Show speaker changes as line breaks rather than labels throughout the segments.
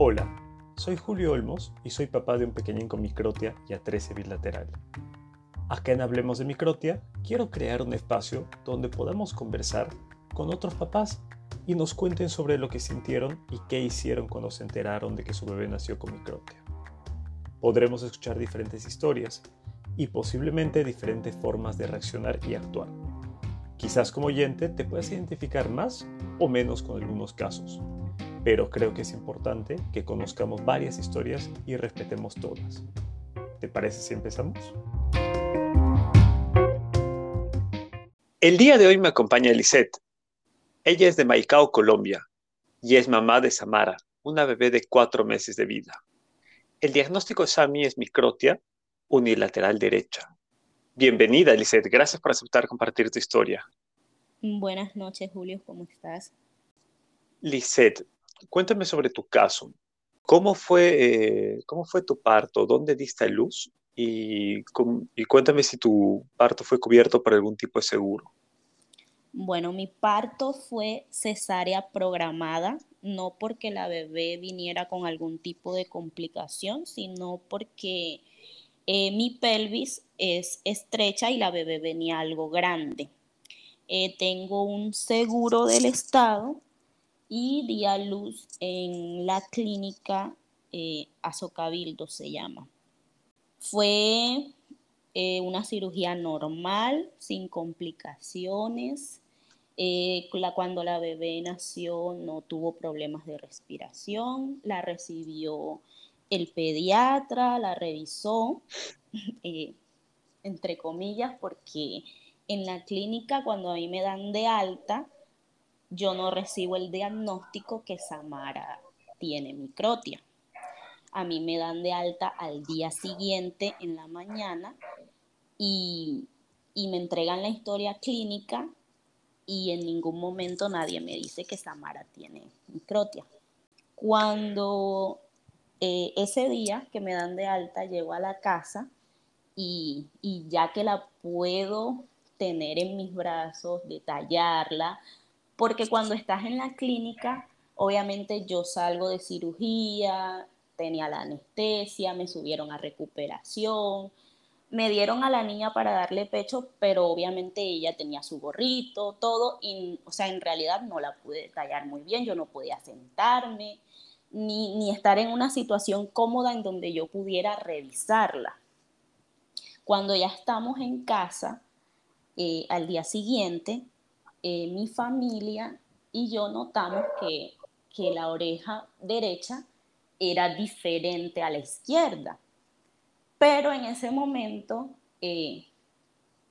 Hola, soy Julio Olmos y soy papá de un pequeñín con microtia y atresia bilateral. Acá en Hablemos de Microtia, quiero crear un espacio donde podamos conversar con otros papás y nos cuenten sobre lo que sintieron y qué hicieron cuando se enteraron de que su bebé nació con microtia. Podremos escuchar diferentes historias y posiblemente diferentes formas de reaccionar y actuar. Quizás como oyente te puedas identificar más o menos con algunos casos pero creo que es importante que conozcamos varias historias y respetemos todas. ¿Te parece si empezamos? El día de hoy me acompaña Lisette. Ella es de Maicao, Colombia, y es mamá de Samara, una bebé de cuatro meses de vida. El diagnóstico de Sami es microtia unilateral derecha. Bienvenida, Lisette. Gracias por aceptar compartir tu historia.
Buenas noches, Julio. ¿Cómo estás?
Lisette, cuéntame sobre tu caso. ¿Cómo fue, eh, cómo fue tu parto? ¿Dónde diste luz? Y, cuéntame si tu parto fue cubierto por algún tipo de seguro.
Bueno, mi parto fue cesárea programada, no porque la bebé viniera con algún tipo de complicación, sino porque eh, mi pelvis es estrecha y la bebé venía algo grande. Eh, tengo un seguro del Estado y di a luz en la clínica eh, Azocabildo se llama. Fue eh, una cirugía normal, sin complicaciones. Eh, cuando la bebé nació no tuvo problemas de respiración, la recibió el pediatra, la revisó, entre comillas, porque en la clínica cuando a mí me dan de alta, yo no recibo el diagnóstico que Samara tiene microtia. A mí me dan de alta al día siguiente en la mañana y, me entregan la historia clínica y en ningún momento nadie me dice que Samara tiene microtia. Cuando eh, ese día que me dan de alta llego a la casa y, y ya que la puedo tener en mis brazos, detallarla, porque cuando estás en la clínica, obviamente yo salgo de cirugía, tenía la anestesia, me subieron a recuperación, me dieron a la niña para darle pecho, pero obviamente ella tenía su gorrito, todo, y, o sea, en realidad no la pude detallar muy bien, yo no podía sentarme, ni, estar en una situación cómoda en donde yo pudiera revisarla. Cuando ya estamos en casa, eh, al día siguiente, eh, mi familia y yo notamos que, la oreja derecha era diferente a la izquierda. Pero en ese momento eh,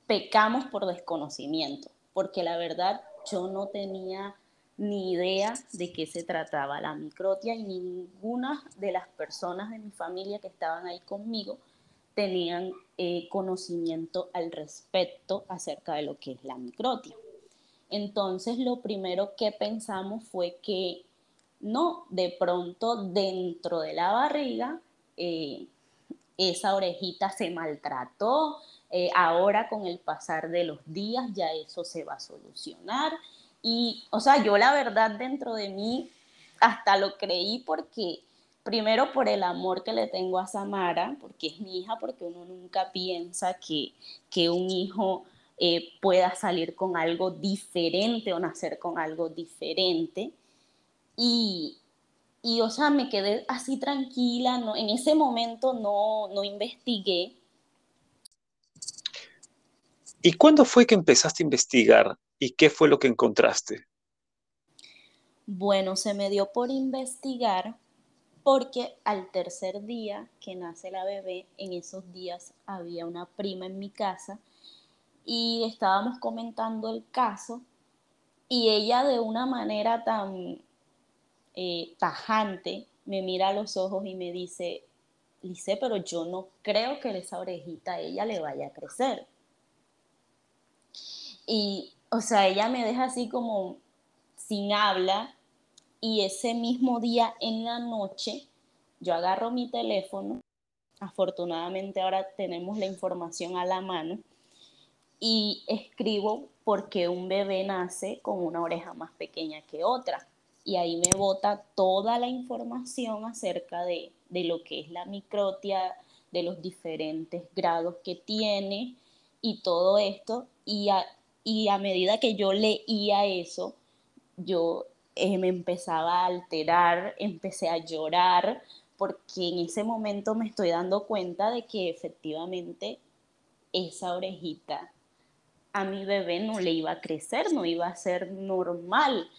pecamos por desconocimiento, porque la verdad yo no tenía ni idea de qué se trataba la microtia y ninguna de las personas de mi familia que estaban ahí conmigo tenían eh, conocimiento al respecto acerca de lo que es la microtia. Entonces lo primero que pensamos fue que no, de pronto dentro de la barriga eh, esa orejita se maltrató, eh, ahora con el pasar de los días ya eso se va a solucionar. Y, o sea, yo la verdad dentro de mí hasta lo creí porque, primero por el amor que le tengo a Samara, porque es mi hija, porque uno nunca piensa que, que un hijo eh, pueda salir con algo diferente o nacer con algo diferente. Y, y, o sea, me quedé así tranquila, no, en ese momento no, no investigué.
¿Y cuándo fue que empezaste a investigar y qué fue lo que encontraste?
Bueno, se me dio por investigar porque al tercer día que nace la bebé, en esos días había una prima en mi casa y estábamos comentando el caso y ella de una manera tan eh, tajante me mira a los ojos y me dice, Lice, pero yo no creo que esa orejita a ella le vaya a crecer. Y, o sea, ella me deja así como sin habla y ese mismo día en la noche yo agarro mi teléfono, afortunadamente ahora tenemos la información a la mano, y escribo porque un bebé nace con una oreja más pequeña que otra. y ahí me bota toda la información acerca de, lo que es la microtia, de los diferentes grados que tiene y todo esto. Y a, y a medida que yo leía eso, yo eh, me empezaba a alterar, empecé a llorar, porque en ese momento me estoy dando cuenta de que efectivamente esa orejita a mi bebé no le iba a crecer, no iba a ser normal.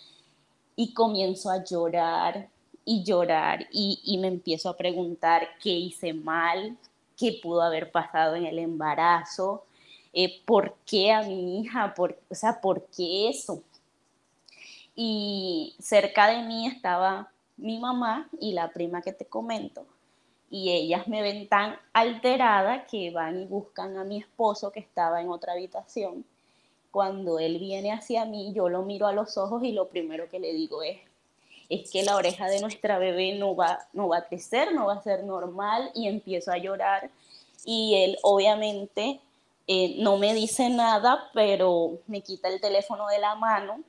Y comienzo a llorar y llorar y, me empiezo a preguntar qué hice mal, qué pudo haber pasado en el embarazo, eh, por qué a mi hija, por, o sea, por qué eso. Y cerca de mí estaba mi mamá y la prima que te comento, y ellas me ven tan alterada que van y buscan a mi esposo que estaba en otra habitación. Cuando él viene hacia mí, yo lo miro a los ojos y lo primero que le digo es, es que la oreja de nuestra bebé no va, no va a crecer, no va a ser normal y empiezo a llorar y él obviamente eh, no me dice nada, pero me quita el teléfono de la mano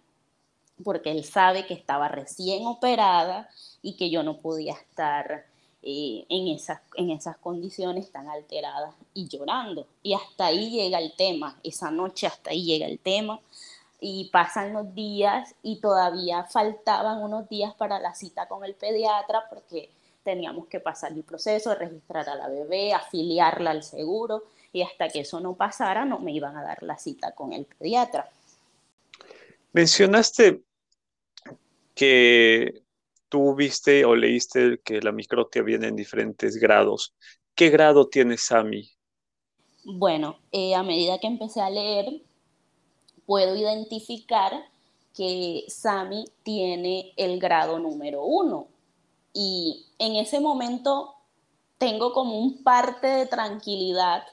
porque él sabe que estaba recién operada y que yo no podía estar eh, en, esas, en esas condiciones tan alteradas y llorando. Y hasta ahí llega el tema, esa noche hasta ahí llega el tema. Y pasan los días y todavía faltaban unos días para la cita con el pediatra porque teníamos que pasar el proceso registrar a la bebé, afiliarla al seguro y hasta que eso no pasara no me iban a dar la cita con el pediatra.
Mencionaste que tú viste o leíste que la microtia viene en diferentes grados. ¿Qué grado tiene Sami?
Bueno, eh, a medida que empecé a leer, puedo identificar que Sami tiene el grado número uno. Y en ese momento tengo como un parte de tranquilidad,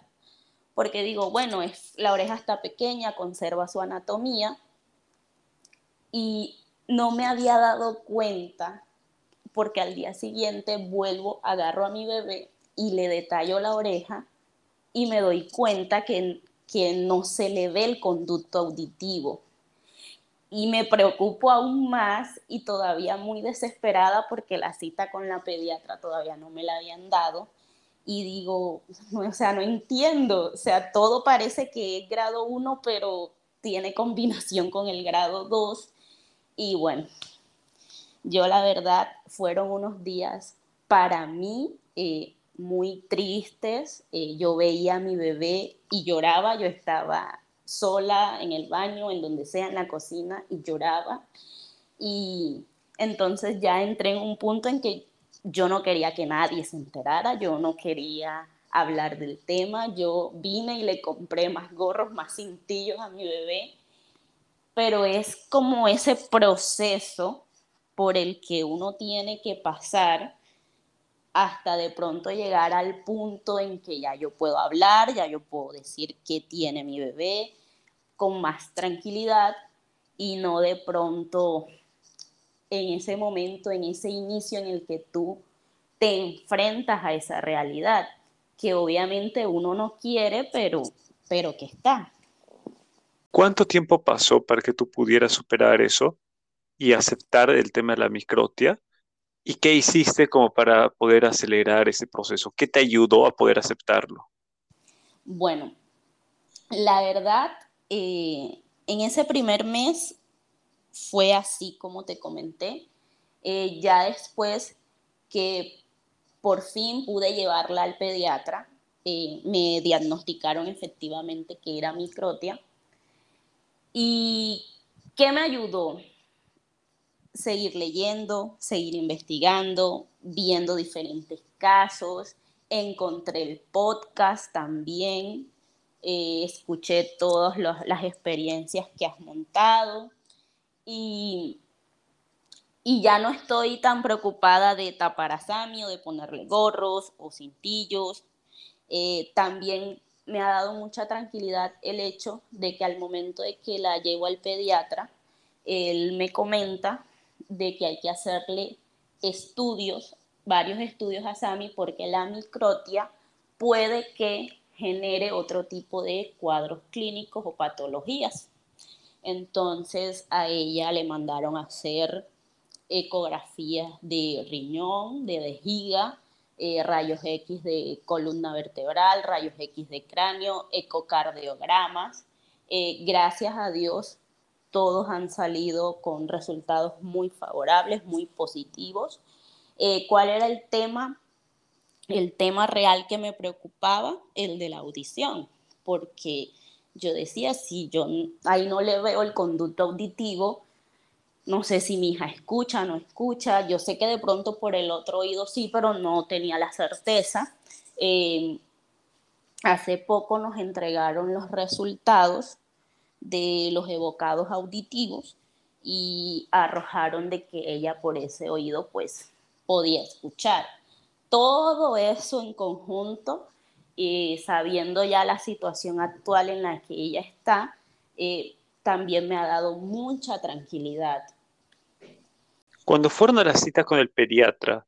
porque digo, bueno, es, la oreja está pequeña, conserva su anatomía, y no me había dado cuenta porque al día siguiente vuelvo, agarro a mi bebé y le detallo la oreja y me doy cuenta que, que no se le ve el conducto auditivo. Y me preocupo aún más y todavía muy desesperada porque la cita con la pediatra todavía no me la habían dado. Y digo, o sea, no entiendo, o sea, todo parece que es grado 1, pero tiene combinación con el grado 2. Y bueno, yo la verdad fueron unos días para mí eh, muy tristes. Eh, yo veía a mi bebé y lloraba, yo estaba sola en el baño, en donde sea, en la cocina, y lloraba. Y entonces ya entré en un punto en que yo no quería que nadie se enterara, yo no quería hablar del tema, yo vine y le compré más gorros, más cintillos a mi bebé, pero es como ese proceso por el que uno tiene que pasar hasta de pronto llegar al punto en que ya yo puedo hablar, ya yo puedo decir qué tiene mi bebé con más tranquilidad y no de pronto en ese momento, en ese inicio en el que tú te enfrentas a esa realidad, que obviamente uno no quiere, pero, pero que está.
¿Cuánto tiempo pasó para que tú pudieras superar eso? Y aceptar el tema de la microtia? ¿Y qué hiciste como para poder acelerar ese proceso? ¿Qué te ayudó a poder aceptarlo?
Bueno, la verdad, eh, en ese primer mes fue así como te comenté. Eh, ya después que por fin pude llevarla al pediatra, eh, me diagnosticaron efectivamente que era microtia. ¿Y qué me ayudó? Seguir leyendo, seguir investigando, viendo diferentes casos. Encontré el podcast también, eh, escuché todas las experiencias que has montado y, y ya no estoy tan preocupada de tapar a Sami o de ponerle gorros o cintillos. Eh, también me ha dado mucha tranquilidad el hecho de que al momento de que la llevo al pediatra, él me comenta de que hay que hacerle estudios, varios estudios a Sami, porque la microtia puede que genere otro tipo de cuadros clínicos o patologías. Entonces a ella le mandaron a hacer ecografías de riñón, de vejiga, eh, rayos X de columna vertebral, rayos X de cráneo, ecocardiogramas. Eh, gracias a Dios, todos han salido con resultados muy favorables, muy positivos. Eh, ¿Cuál era el tema? El tema real que me preocupaba, el de la audición, porque yo decía, si yo ahí no le veo el conducto auditivo, no sé si mi hija escucha, no escucha, yo sé que de pronto por el otro oído sí, pero no tenía la certeza. Eh, hace poco nos entregaron los resultados de los evocados auditivos y arrojaron de que ella por ese oído pues podía escuchar. Todo eso en conjunto, eh, sabiendo ya la situación actual en la que ella está, eh, también me ha dado mucha tranquilidad
cuando fueron a la cita con el pediatra,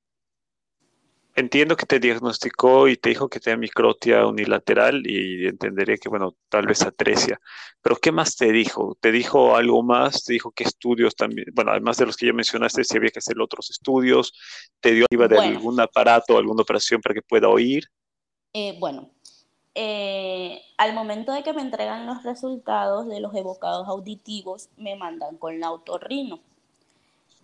entiendo que te diagnosticó y te dijo que tenía microtia unilateral y entendería que, bueno, tal vez atresia. Pero ¿qué más te dijo? ¿Te dijo algo más? ¿Te dijo qué estudios también? Bueno, además de los que ya mencionaste, si había que hacer otros estudios. ¿Te dio iba de algún aparato, alguna operación para que pueda oír?
Eh, bueno, eh, al momento de que me entregan los resultados de los evocados auditivos, me mandan con la otorrino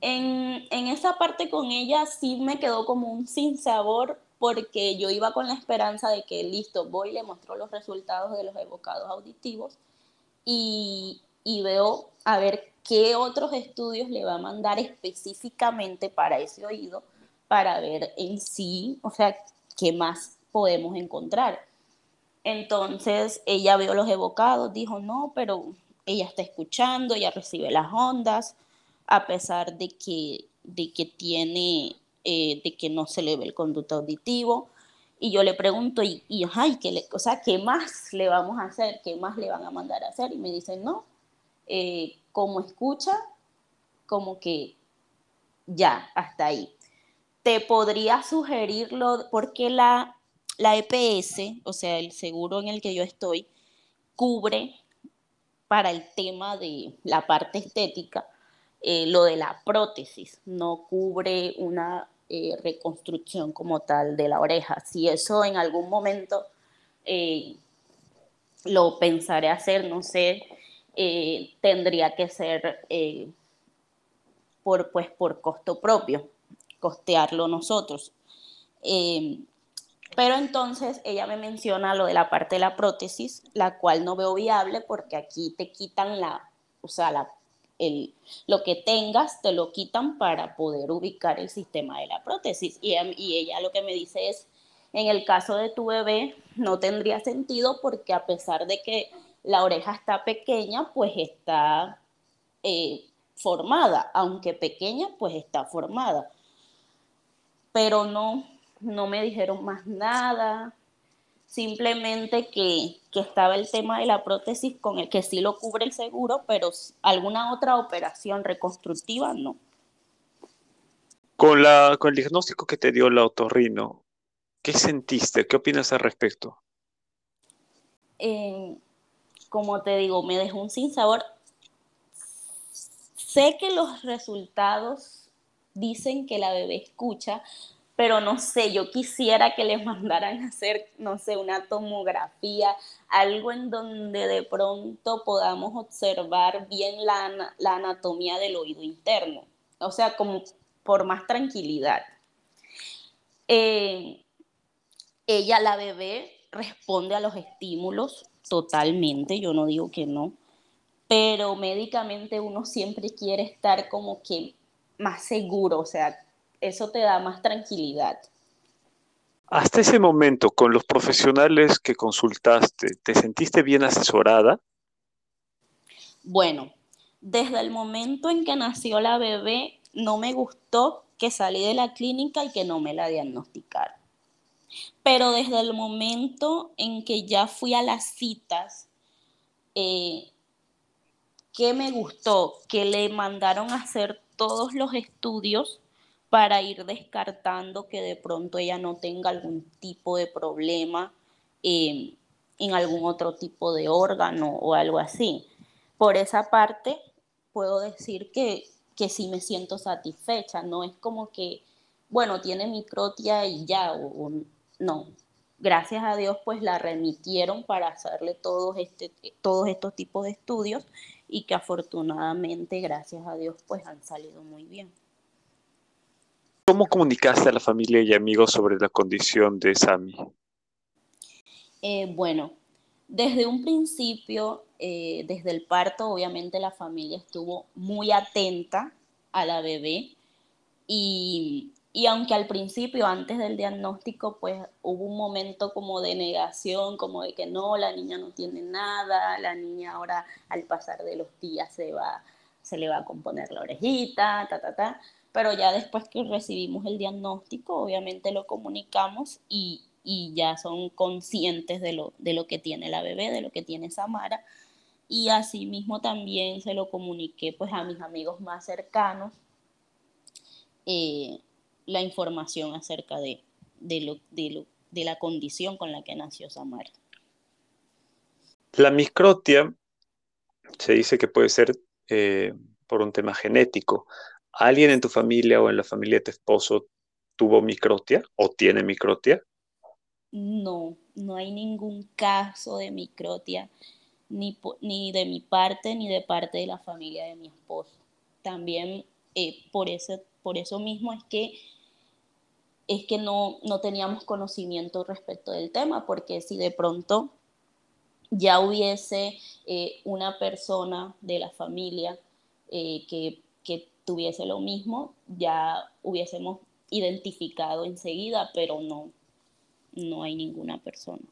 en, esa parte con ella sí me quedó como un sinsabor porque yo iba con la esperanza de que listo, voy le muestro los resultados de los evocados auditivos y, y veo a ver qué otros estudios le va a mandar específicamente para ese oído para ver en sí, o sea, qué más podemos encontrar. Entonces ella vio los evocados, dijo, no, pero ella está escuchando, ella recibe las ondas, a pesar de que, de que tiene, eh, de que no se le ve el conducto auditivo. Y yo le pregunto, y, ay, ¿qué, o sea, ¿qué más le vamos a hacer? ¿Qué más le van a mandar a hacer? Y me dicen, no, eh, como escucha, como que ya, hasta ahí. Te podría sugerirlo porque la, la EPS, o sea, el seguro en el que yo estoy, cubre para el tema de la parte estética, eh, lo de la prótesis, no cubre una eh, reconstrucción como tal de la oreja. Si eso en algún momento eh, lo pensaré hacer, no sé, tendría que ser por, pues, por costo propio, costearlo nosotros. pero entonces ella me menciona lo de la parte de la prótesis, la cual no veo viable porque aquí te quitan la, o sea, la el, lo que tengas te lo quitan para poder ubicar el sistema de la prótesis. Y, y, ella lo que me dice es, en el caso de tu bebé no tendría sentido porque a pesar de que la oreja está pequeña, pues está eh, formada, aunque pequeña, pues está formada. Pero no, no me dijeron más nada, simplemente que, estaba el tema de la prótesis con el que sí lo cubre el seguro, pero alguna otra operación reconstructiva no.
Con, la, con el diagnóstico que te dio la otorrino, ¿qué sentiste? ¿Qué opinas al respecto?
Eh, como te digo, me dejó un sinsabor. Sé que los resultados dicen que la bebé escucha, pero no sé, yo quisiera que les mandaran a hacer, no sé, una tomografía, algo en donde de pronto podamos observar bien la, anatomía del oído interno, o sea, como por más tranquilidad. Eh, ella, la bebé, responde a los estímulos totalmente, yo no digo que no, pero médicamente uno siempre quiere estar como que más seguro, o sea, eso te da más tranquilidad.
Hasta ese momento, con los profesionales que consultaste, ¿te sentiste bien asesorada?
Bueno, desde el momento en que nació la bebé, no me gustó que salí de la clínica y que no me la diagnosticaron. Pero desde el momento en que ya fui a las citas, eh, que me gustó, que le mandaron a hacer todos los estudios para ir descartando que de pronto ella no tenga algún tipo de problema em, en algún otro tipo de órgano o algo así. Por esa parte, puedo decir que que sí me siento satisfecha, no es como que, bueno, tiene microtia y ya, o, no. Gracias a Dios, pues la remitieron para hacerle todos, este, todos estos tipos de estudios y que afortunadamente, gracias a Dios, pues han salido muy bien.
¿Cómo comunicaste a la familia y amigos sobre la condición de Sami?
Eh, bueno, desde un principio, eh, desde el parto, obviamente la familia estuvo muy atenta a la bebé y, aunque al principio, antes del diagnóstico, pues hubo un momento como de negación, como de que no, la niña no tiene nada, la niña ahora al pasar de los días se va, se le va a componer la orejita, ta, ta, ta. Pero ya después que recibimos el diagnóstico, obviamente lo comunicamos y, y ya son conscientes de lo, de lo que tiene la bebé, de lo que tiene Samara. Y asimismo también se lo comuniqué pues a mis amigos más cercanos eh, la información acerca de, de, lo, de, de la condición con la que nació Samara.
La microtia se dice que puede ser eh, por un tema genético. ¿Alguien en tu familia o en la familia de tu esposo tuvo microtia o tiene microtia?
no, no hay ningún caso de microtia, ni, ni de mi parte ni de parte de la familia de mi esposo. También eh, por, eso, por eso mismo es que, es que no, no teníamos conocimiento respecto del tema, porque si de pronto ya hubiese eh, una persona de la familia eh, que tuviese lo mismo, ya hubiésemos identificado enseguida, pero no, no hay ninguna persona.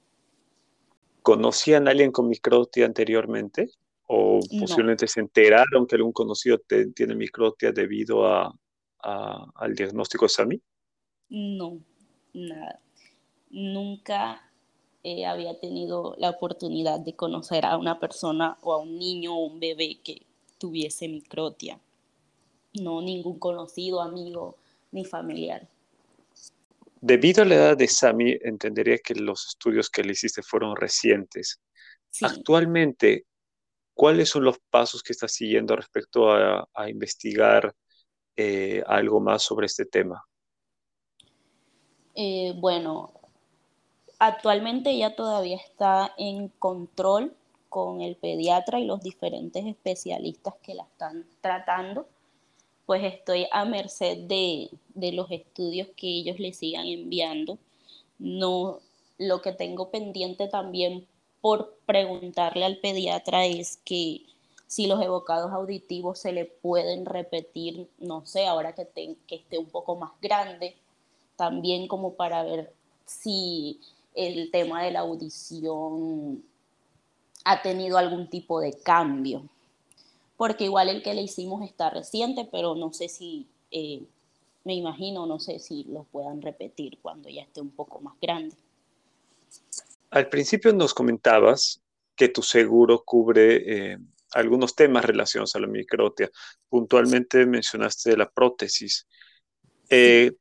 ¿Conocían a alguien con microtia anteriormente? ¿O posiblemente se enteraron que algún conocido tiene microtia debido a, al diagnóstico de SAMI?
No, nada. Nunca eh, había tenido la oportunidad de conocer a una persona o a un niño o un bebé que tuviese microtia. No, ningún conocido, amigo ni familiar.
Debido a la edad de Sami, entendería que los estudios que le hiciste fueron recientes. Actualmente, ¿cuáles son los pasos que estás siguiendo respecto a, investigar eh, algo más sobre este tema?
Eh, bueno, actualmente ella todavía está en control con el pediatra y los diferentes especialistas que la están tratando pues estoy a merced de, los estudios que ellos le sigan enviando. No, lo que tengo pendiente también por preguntarle al pediatra es que si los evocados auditivos se le pueden repetir, no sé, ahora que, que esté un poco más grande, también como para ver si el tema de la audición ha tenido algún tipo de cambio porque igual el que le hicimos está reciente, pero no sé si, eh, me imagino, no sé si lo puedan repetir cuando ya esté un poco más grande.
Al principio nos comentabas que tu seguro cubre eh, algunos temas relacionados a la microtia. Puntualmente mencionaste la prótesis. Eh,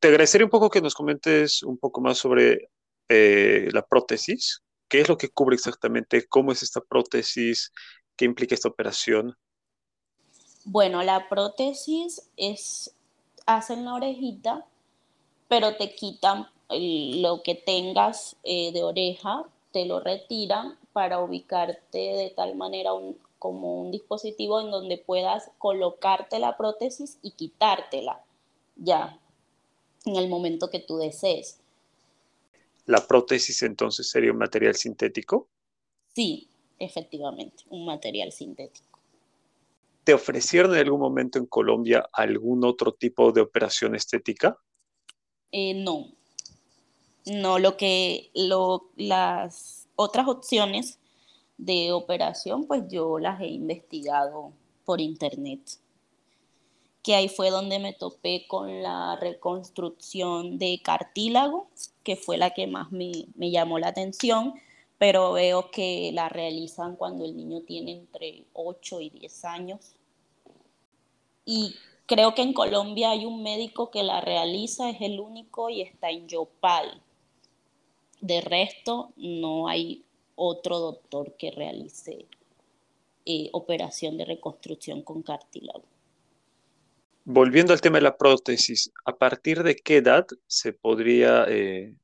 te agradecería un poco que nos comentes un poco más sobre la prótesis. ¿Qué es lo que cubre exactamente? ¿Cómo es esta prótesis? ¿Qué implica esta operación?
Bueno, la prótesis es, hacen la orejita, pero te quitan lo que tengas eh, de oreja, te lo retiran para ubicarte de tal manera como un dispositivo en donde puedas colocarte la prótesis y quitártela ya en el momento que tú desees.
¿La prótesis entonces sería un material sintético?
Sí, efectivamente, un material sintético.
¿Te ofrecieron en algún momento en Colombia algún otro tipo de operación estética?
Eh, no. No, lo que lo, las otras opciones de operación, pues yo las he investigado por internet. Que ahí fue donde me topé con la reconstrucción de cartílago, que fue la que más me, me llamó la atención, pero veo que la realizan cuando el niño tiene entre 8 y 10 años y creo que en Colombia hay un médico que la realiza, es el único y está en Yopal. De resto, no hay otro doctor que realice eh, operación de reconstrucción con cartílago.
Volviendo al tema de la prótesis, ¿a partir de qué edad se podría, eh,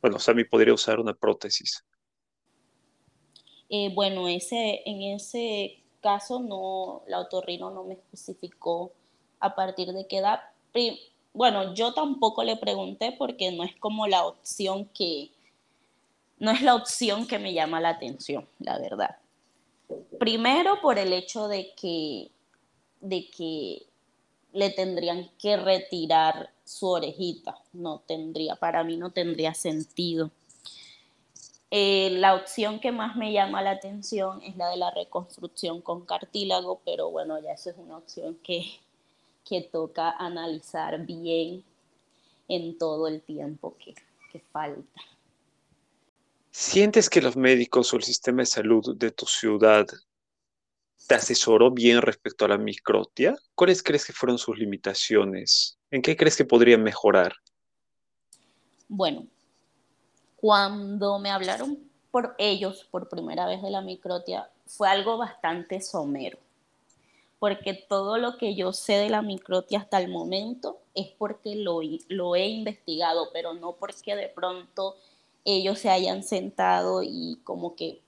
bueno, Sammy podría usar una prótesis?
Eh, bueno, ese, en ese caso no, la otorrino no me especificó a partir de qué edad. Bueno, yo tampoco le pregunté porque no es como la opción que, no es la opción que me llama la atención, la verdad. Primero por el hecho de que, de que le tendrían que retirar su orejita. No tendría, para mí no tendría sentido. Eh, la opción que más me llama la atención es la de la reconstrucción con cartílago, pero bueno, ya eso es una opción que, que toca analizar bien en todo el tiempo que, que falta.
¿Sientes que los médicos o el sistema de salud de tu ciudad te asesoró bien respecto a la microtia? ¿Cuáles crees que fueron sus limitaciones? ¿En qué crees que podría mejorar?
Bueno, cuando me hablaron por ellos por primera vez de la microtia, fue algo bastante somero, porque todo lo que yo sé de la microtia hasta el momento es porque lo, lo he investigado, pero no porque de pronto ellos se hayan sentado y como que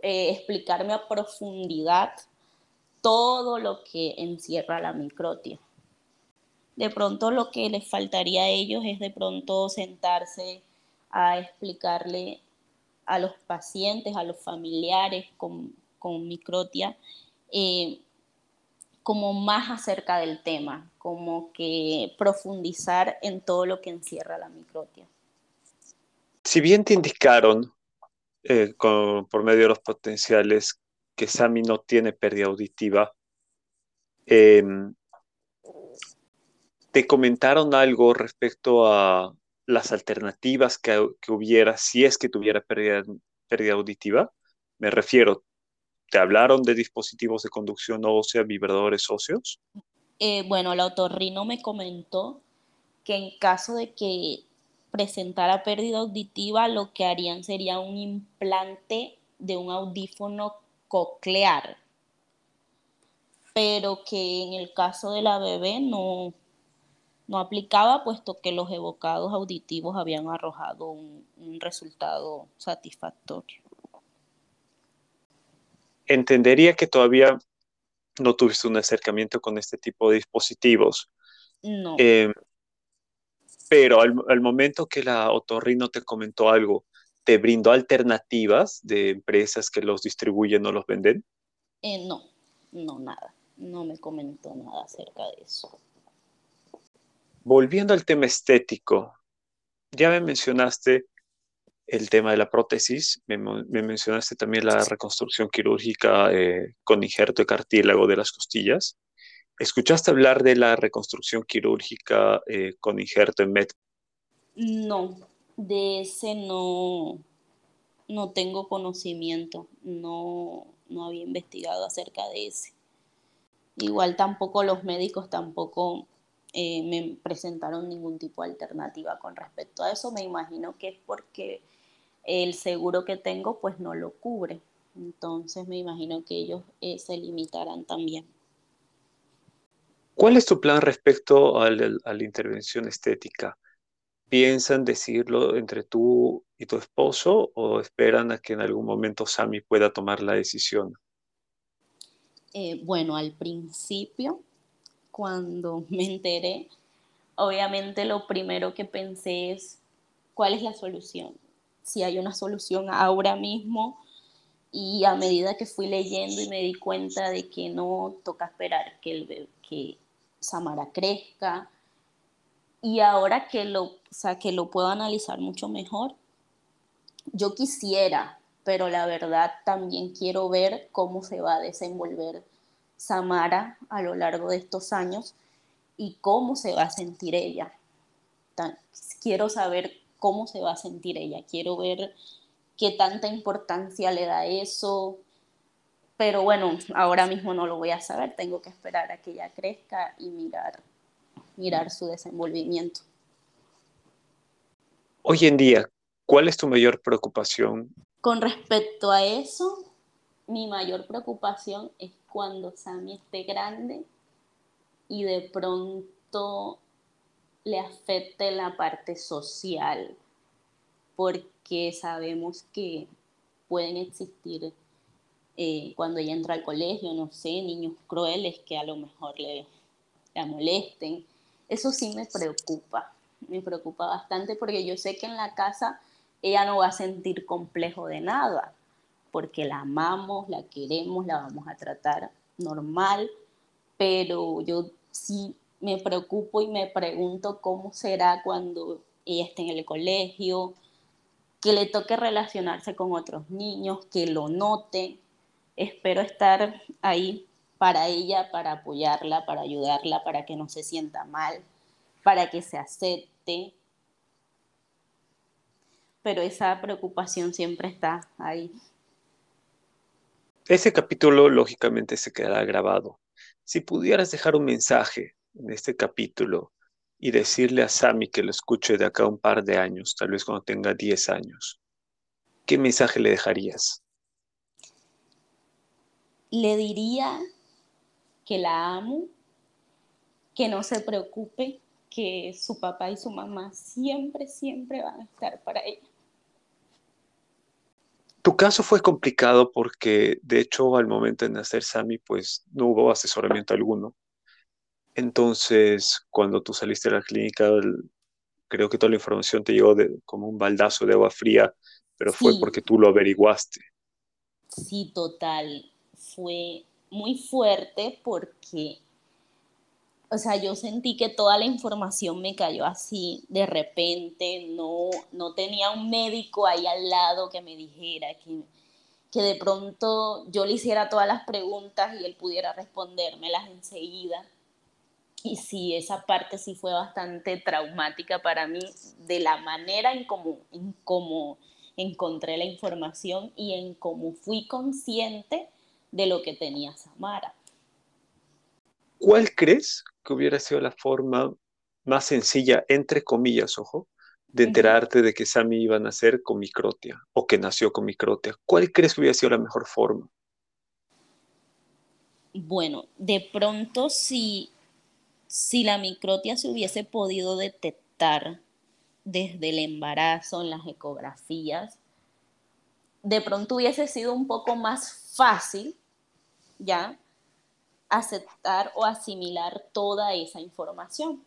eh, explicarme a profundidad todo lo que encierra la microtia. De pronto lo que les faltaría a ellos es de pronto sentarse a explicarle a los pacientes, a los familiares con, microtia, eh, como más acerca del tema, como que profundizar en todo lo que encierra la microtia.
Si bien te indicaron eh, por medio de los potenciales que Sami no tiene pérdida auditiva, em, ¿te comentaron algo respecto a las alternativas que, hubiera si es que tuviera pérdida, pérdida auditiva? Me refiero, ¿te hablaron de dispositivos de conducción ósea, vibradores óseos?
Eh, bueno, la otorrino me comentó que en caso de que presentara pérdida auditiva, lo que harían sería un implante de un audífono coclear, pero que en el caso de la bebé no, no aplicaba, puesto que los evocados auditivos habían arrojado un, resultado satisfactorio.
Entendería que todavía no tuviste un acercamiento con este tipo de dispositivos.
No.
Eh, pero al, momento que la otorrino te comentó algo, ¿te brindó alternativas de empresas que los distribuyen o los venden?
Eh, no, no, nada. No me comentó nada acerca de eso.
Volviendo al tema estético, ya me mencionaste el tema de la prótesis, me, mencionaste también la reconstrucción quirúrgica eh, con injerto de cartílago de las costillas. ¿Escuchaste hablar de la reconstrucción quirúrgica eh, con injerto en MET?
No, de ese no, no tengo conocimiento, no, no había investigado acerca de ese. Igual tampoco los médicos tampoco eh, me presentaron ningún tipo de alternativa con respecto a eso. Me imagino que es porque el seguro que tengo pues no lo cubre. Entonces me imagino que ellos eh, se limitarán también.
¿Cuál es tu plan respecto a la intervención estética? ¿Piensan decirlo entre tú y tu esposo o esperan a que en algún momento Sami pueda tomar la decisión?
Eh, bueno, al principio cuando me enteré, obviamente lo primero que pensé es, ¿cuál es la solución? Si hay una solución ahora mismo y a medida que fui leyendo y me di cuenta de que no toca esperar que, el, que Samara crezca y ahora que lo, sea, que lo puedo analizar mucho mejor, yo quisiera, pero la verdad también quiero ver cómo se va a desenvolver Samara a lo largo de estos años y cómo se va a sentir ella. quiero saber cómo se va a sentir ella, quiero ver qué tanta importancia le da eso, pero bueno, ahora mismo no lo voy a saber, tengo que esperar a que ella crezca y mirar, mirar su desenvolvimiento.
Hoy en día, ¿cuál es tu mayor preocupación?
Con respecto a eso, mi mayor preocupación es cuando Sammy esté grande y de pronto le afecte la parte social, porque sabemos que pueden existir eh, cuando ella entra al colegio, no sé, niños crueles que a lo mejor le, la molesten. Eso sí me preocupa, me preocupa bastante porque yo sé que en la casa ella no va a sentir complejo de nada, porque la amamos, la queremos, la vamos a tratar normal, pero yo sí me preocupo y me pregunto cómo será cuando ella esté en el colegio, que le toque relacionarse con otros niños, que lo note. Espero estar ahí para ella, para apoyarla, para ayudarla, para que no se sienta mal, para que se acepte. Pero esa preocupación siempre está ahí.
Ese capítulo lógicamente se quedará grabado. Si pudieras dejar un mensaje en este capítulo y decirle a Sami que lo escuche de acá un par de años, tal vez cuando tenga 10 años, ¿qué mensaje le dejarías?
Le diría que la amo, que no se preocupe, que su papá y su mamá siempre, siempre van a estar para ella.
Tu caso fue complicado porque, de hecho, al momento de nacer Sami, pues no hubo asesoramiento alguno. Entonces, cuando tú saliste de la clínica, creo que toda la información te llegó de, como un baldazo de agua fría, pero fue porque tú lo averiguaste.
Sí, total. Fue muy fuerte porque, o sea, yo sentí que toda la información me cayó así de repente, no, no tenía un médico ahí al lado que me dijera que, que de pronto yo le hiciera todas las preguntas y él pudiera respondérmelas enseguida y sí, esa parte sí fue bastante traumática para mí, de la manera en cómo, en cómo encontré la información y en cómo fui consciente de lo que tenía Samara.
¿Cuál crees que hubiera sido la forma más sencilla, entre comillas, ojo, de enterarte de que Sami iba a nacer con microtia o que nació con microtia? ¿Cuál crees que hubiera sido la mejor forma?
Bueno, de pronto si si la microtia se hubiese podido detectar desde el embarazo en las ecografías, de pronto hubiese sido un poco más fácil, ¿ya? Aceptar o asimilar toda esa información.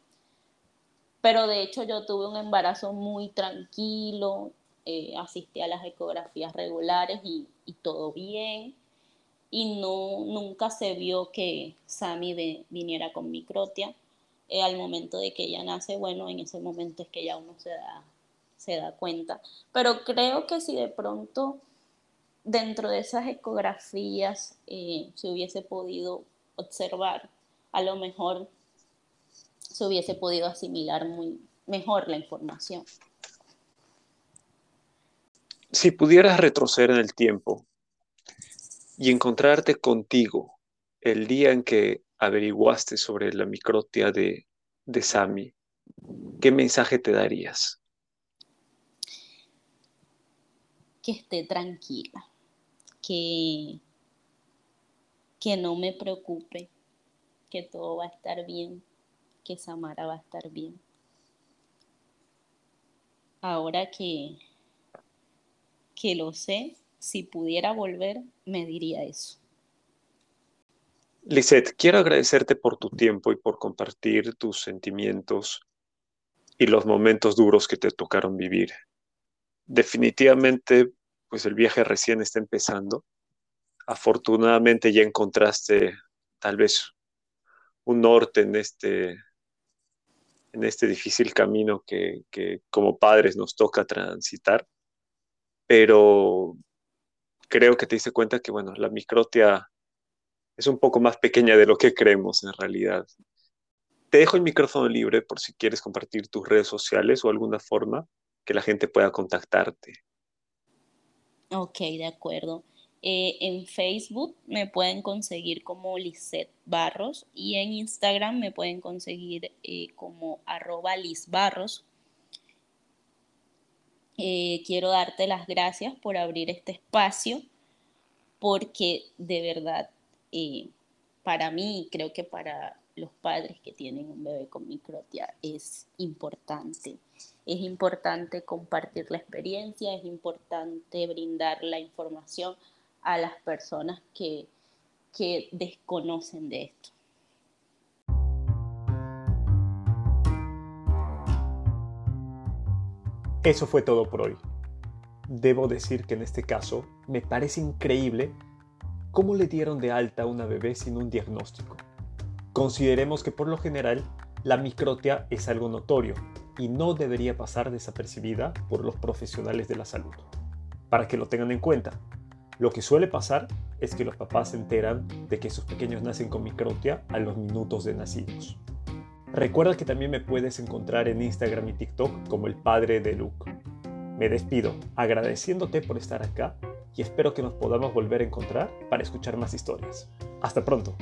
Pero de hecho yo tuve un embarazo muy tranquilo, eh, asistí a las ecografías regulares y, y, todo bien y no, nunca se vio que Sami viniera con microtia. Eh, al momento de que ella nace, bueno, en ese momento es que ya uno se da, se da cuenta. Pero creo que si de pronto dentro de esas ecografías eh, se hubiese podido observar, a lo mejor se hubiese podido asimilar muy mejor la información.
Si pudieras retroceder en el tiempo, y encontrarte contigo el día en que averiguaste sobre la microtia de, de Sami, ¿qué mensaje te darías?
Que esté tranquila, que, que no me preocupe, que todo va a estar bien, que Samara va a estar bien. Ahora que, que lo sé, si pudiera volver, me diría eso.
Lisette, quiero agradecerte por tu tiempo y por compartir tus sentimientos y los momentos duros que te tocaron vivir. Definitivamente, pues el viaje recién está empezando. Afortunadamente ya encontraste tal vez un norte en este, en este difícil camino que, como padres nos toca transitar, pero creo que te diste cuenta que, bueno, la microtia es un poco más pequeña de lo que creemos en realidad. Te dejo el micrófono libre por si quieres compartir tus redes sociales o alguna forma que la gente pueda contactarte.
Ok, de acuerdo. Eh, en Facebook me pueden conseguir como Lisette Barros y en Instagram me pueden conseguir eh, como arroba Barros. Eh, quiero darte las gracias por abrir este espacio porque de verdad para mí, creo que para los padres que tienen un bebé con microtia es importante. Es importante compartir la experiencia, es importante brindar la información a las personas que, que desconocen de esto.
Eso fue todo por hoy. Debo decir que en este caso me parece increíble cómo le dieron de alta a una bebé sin un diagnóstico. Consideremos que por lo general la microtia es algo notorio y no debería pasar desapercibida por los profesionales de la salud. Para que lo tengan en cuenta, lo que suele pasar es que los papás se enteran de que sus pequeños nacen con microtia a los minutos de nacidos. Recuerda que también me puedes encontrar en Instagram y TikTok como el padre de Luke. Me despido agradeciéndote por estar acá y espero que nos podamos volver a encontrar para escuchar más historias. Hasta pronto.